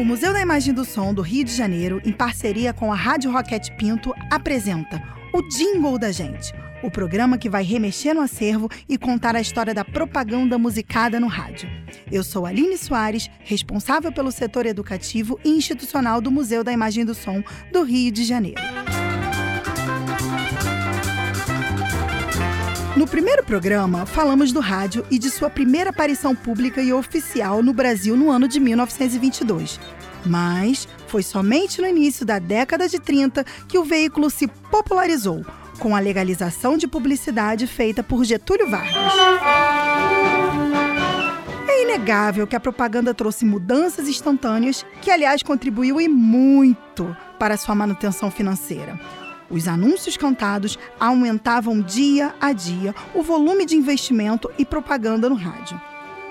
O Museu da Imagem do Som do Rio de Janeiro, em parceria com a Rádio Roquete Pinto, apresenta o Jingle da Gente, o programa que vai remexer no acervo e contar a história da propaganda musicada no rádio. Eu sou Aline Soares, responsável pelo setor educativo e institucional do Museu da Imagem do Som do Rio de Janeiro. No primeiro programa, falamos do rádio e de sua primeira aparição pública e oficial no Brasil no ano de 1922. Mas foi somente no início da década de 30 que o veículo se popularizou, com a legalização de publicidade feita por Getúlio Vargas. É inegável que a propaganda trouxe mudanças instantâneas, que, aliás, contribuiu e muito para sua manutenção financeira. Os anúncios cantados aumentavam dia a dia o volume de investimento e propaganda no rádio.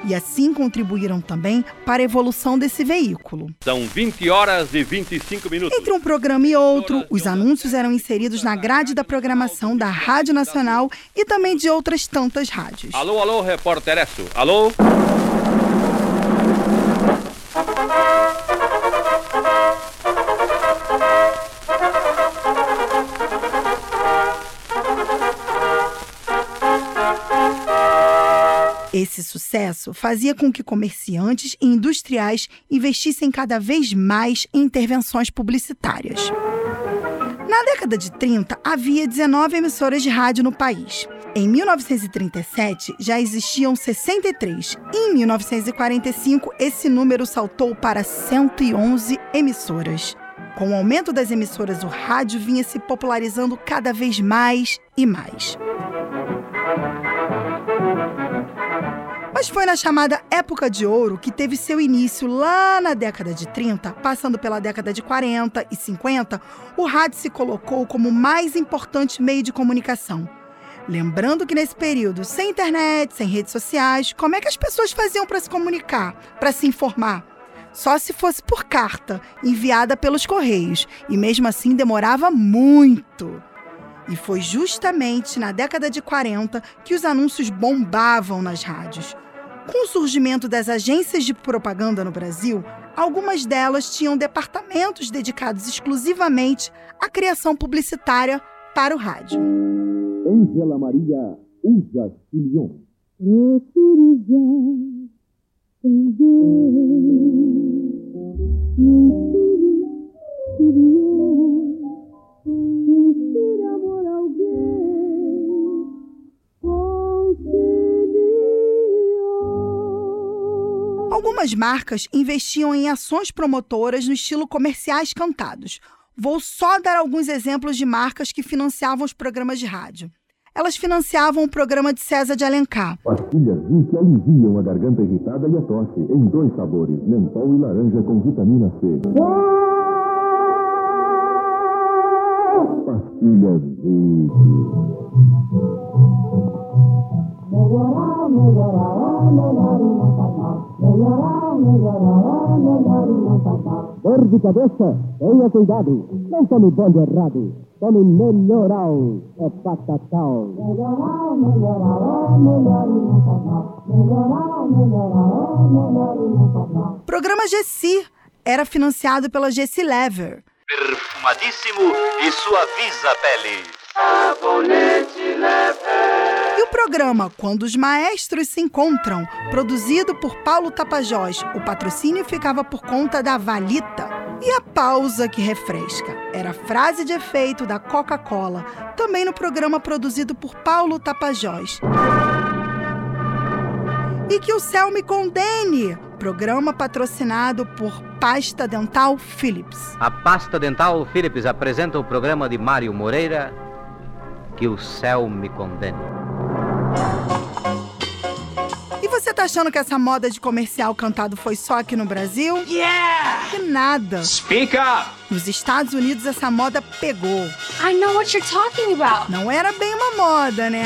E assim contribuíram também para a evolução desse veículo. São 20 horas e 25 minutos. Entre um programa e outro, os anúncios eram inseridos na grade da programação da Rádio Nacional e também de outras tantas rádios. Alô, alô, repórter Esso. Alô? Esse sucesso fazia com que comerciantes e industriais investissem cada vez mais em intervenções publicitárias. Na década de 30, havia 19 emissoras de rádio no país. Em 1937, já existiam 63. E em 1945, esse número saltou para 111 emissoras. Com o aumento das emissoras, o rádio vinha se popularizando cada vez mais e mais. Mas foi na chamada Época de Ouro que teve seu início lá na década de 30, passando pela década de 40 e 50, o rádio se colocou como o mais importante meio de comunicação. Lembrando que nesse período, sem internet, sem redes sociais, como é que as pessoas faziam para se comunicar, para se informar? Só se fosse por carta, enviada pelos correios, e mesmo assim demorava muito. E foi justamente na década de 40 que os anúncios bombavam nas rádios. Com o surgimento das agências de propaganda no Brasil, algumas delas tinham departamentos dedicados exclusivamente à criação publicitária para o rádio. Maria Usa. Algumas marcas investiam em ações promotoras no estilo comerciais cantados. Vou só dar alguns exemplos de marcas que financiavam os programas de rádio. Elas financiavam o programa de César de Alencar. Pastilhas Zinc que aliviam a garganta irritada e a tosse em dois sabores, mentol e laranja com vitamina C. Pastilhas Zinc. Dor de cabeça? Tenha cuidado. Não tome bonde errado. Tome melhoral. É patatal. Melhoral, melhoral, melhoral, melhoral, Programa Gessi era financiado pela Gessi Lever. Perfumadíssimo e suaviza a pele. E o programa Quando os Maestros se Encontram, produzido por Paulo Tapajós, o patrocínio ficava por conta da Valita. E a pausa que refresca era a frase de efeito da Coca-Cola, também no programa produzido por Paulo Tapajós. E que o céu me condene, programa patrocinado por Pasta Dental Philips. A Pasta Dental Philips apresenta o programa de Mário Moreira, Que o céu me condene. E você tá achando que essa moda de comercial cantado foi só aqui no Brasil? Yeah! Que nada. Speak up! Nos Estados Unidos essa moda pegou. I know what you're talking about. Não era bem uma moda, né?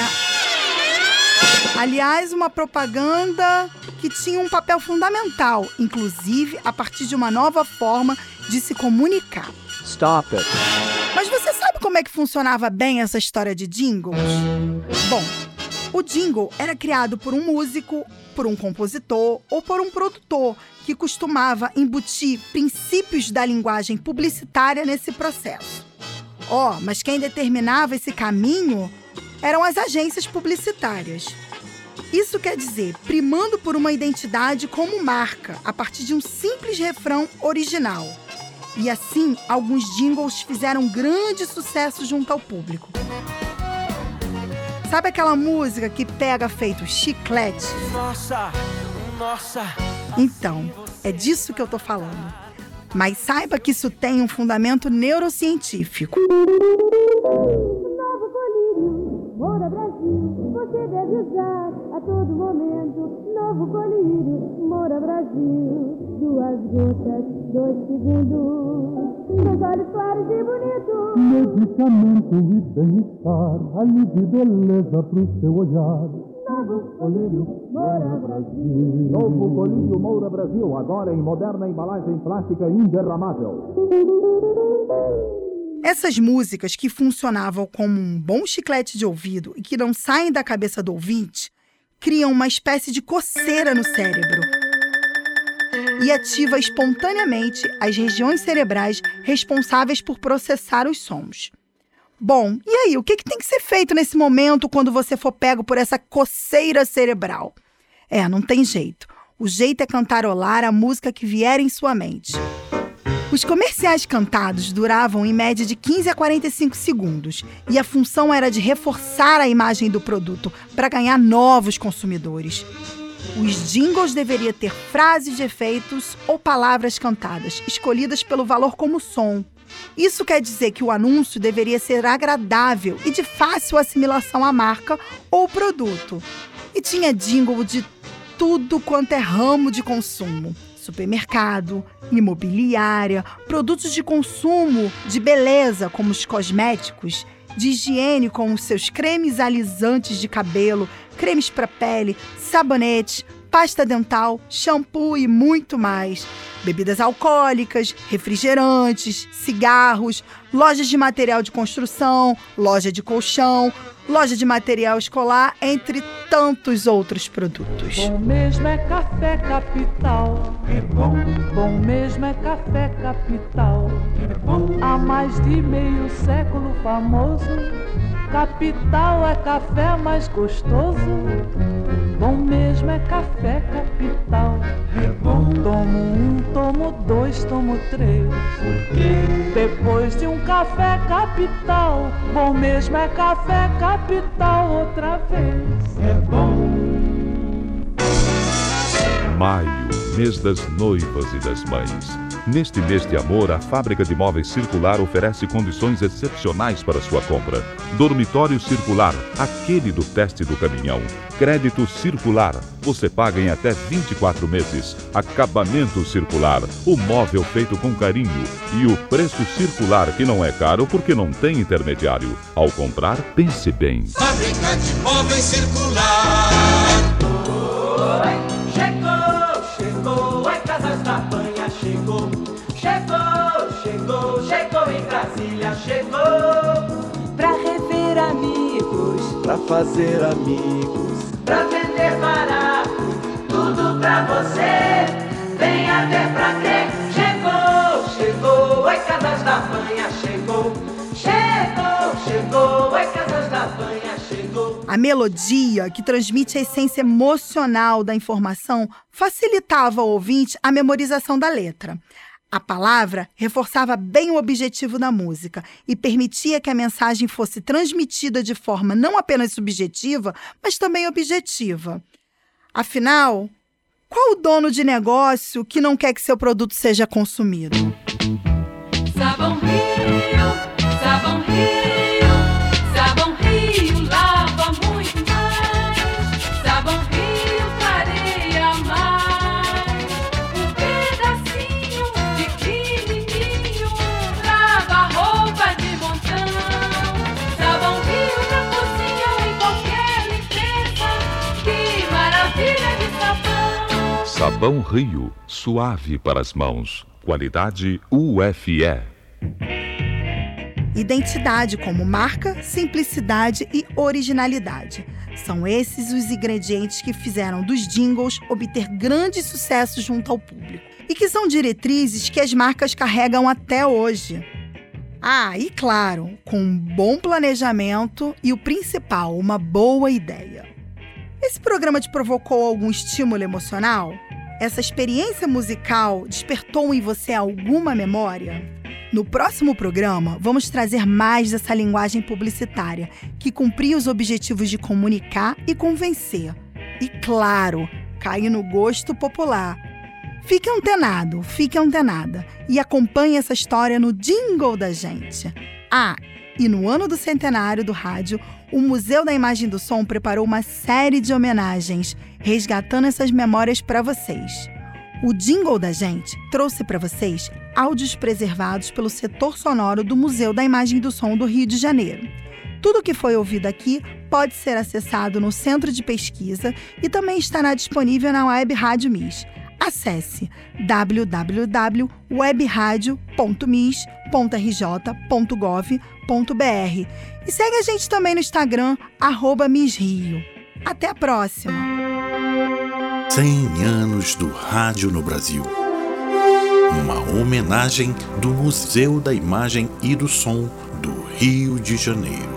Aliás, uma propaganda que tinha um papel fundamental, inclusive a partir de uma nova forma de se comunicar. Stop it. Mas você sabe como é que funcionava bem essa história de jingles? Bom, O jingle era criado por um músico, por um compositor ou por um produtor que costumava embutir princípios da linguagem publicitária nesse processo. Ó, oh, mas quem determinava esse caminho eram as agências publicitárias. Isso quer dizer, primando por uma identidade como marca, a partir de um simples refrão original. E assim, alguns jingles fizeram grande sucesso junto ao público. Sabe aquela música que pega feito chiclete? Nossa, nossa. Então, é disso que eu tô falando. Mas saiba que isso tem um fundamento neurocientífico. Novo colírio, Moura Brasil, você deve usar a todo momento. Novo colírio, Moura Brasil, duas gotas, dois segundos. Meus olhos claros e bonitos. Medicamento e bem-estar, alívio e beleza pro seu olhar. Novo Colírio Moura Brasil. Novo Colírio Moura Brasil, agora em moderna embalagem plástica inderramável. Essas músicas que funcionavam como um bom chiclete de ouvido e que não saem da cabeça do ouvinte, criam uma espécie de coceira no cérebro e ativa espontaneamente as regiões cerebrais responsáveis por processar os sons. Bom, e aí, o que, que tem que ser feito nesse momento quando você for pego por essa coceira cerebral? É, não tem jeito. O jeito é cantarolar a música que vier em sua mente. Os comerciais cantados duravam em média de 15 a 45 segundos e a função era de reforçar a imagem do produto para ganhar novos consumidores. Os jingles deveriam ter frases de efeitos ou palavras cantadas, escolhidas pelo valor como som. Isso quer dizer que o anúncio deveria ser agradável e de fácil assimilação à marca ou produto. E tinha jingle de tudo quanto é ramo de consumo. Supermercado, imobiliária, produtos de consumo, de beleza, como os cosméticos, de higiene, como os seus cremes alisantes de cabelo, cremes para pele, sabonetes, pasta dental, shampoo e muito mais. Bebidas alcoólicas, refrigerantes, cigarros, lojas de material de construção, loja de colchão, loja de material escolar, entre tantos outros produtos. Bom mesmo é café capital. É bom. Bom mesmo é café capital. É bom. Há mais de meio século famoso. Capital é café mais gostoso. Bom mesmo é café capital. É bom. Tomo um, tomo dois, tomo três. Por quê? Depois de um café capital, bom mesmo é café capital outra vez. É bom. Maio, mês das noivas e das mães. Neste mês de amor, a fábrica de móveis circular oferece condições excepcionais para sua compra. Dormitório circular, aquele do teste do caminhão. Crédito circular, você paga em até 24 meses. Acabamento circular, o móvel feito com carinho. E o preço circular, que não é caro porque não tem intermediário. Ao comprar, pense bem. Fábrica de móveis circular. Pra fazer amigos, pra vender barato, tudo pra você. Venha ver pra quê? Chegou, chegou, oi Casas da Banha, chegou. Chegou, chegou, oi Casas da Banha, chegou. A melodia, que transmite a essência emocional da informação, facilitava ao ouvinte a memorização da letra. A palavra reforçava bem o objetivo da música e permitia que a mensagem fosse transmitida de forma não apenas subjetiva, mas também objetiva. Afinal, qual o dono de negócio que não quer que seu produto seja consumido? Sabão Rio, suave para as mãos. Qualidade UFE. Identidade como marca, simplicidade e originalidade. São esses os ingredientes que fizeram dos jingles obter grande sucesso junto ao público e que são diretrizes que as marcas carregam até hoje. Ah, e claro, com um bom planejamento e o principal, uma boa ideia. Esse programa te provocou algum estímulo emocional? Essa experiência musical despertou em você alguma memória? No próximo programa, vamos trazer mais dessa linguagem publicitária que cumpria os objetivos de comunicar e convencer. E, claro, cair no gosto popular. Fique antenado, fique antenada e acompanhe essa história no jingle da gente. Ah, e no ano do centenário do rádio, o Museu da Imagem do Som preparou uma série de homenagens, resgatando essas memórias para vocês. O Jingle da Gente trouxe para vocês áudios preservados pelo setor sonoro do Museu da Imagem do Som do Rio de Janeiro. Tudo que foi ouvido aqui pode ser acessado no Centro de Pesquisa e também estará disponível na Web Rádio MIS. Acesse www.webradio.mis.rj.gov.br e segue a gente também no Instagram, arroba MisRio. Até a próxima! 100 anos do rádio no Brasil. Uma homenagem do Museu da Imagem e do Som do Rio de Janeiro.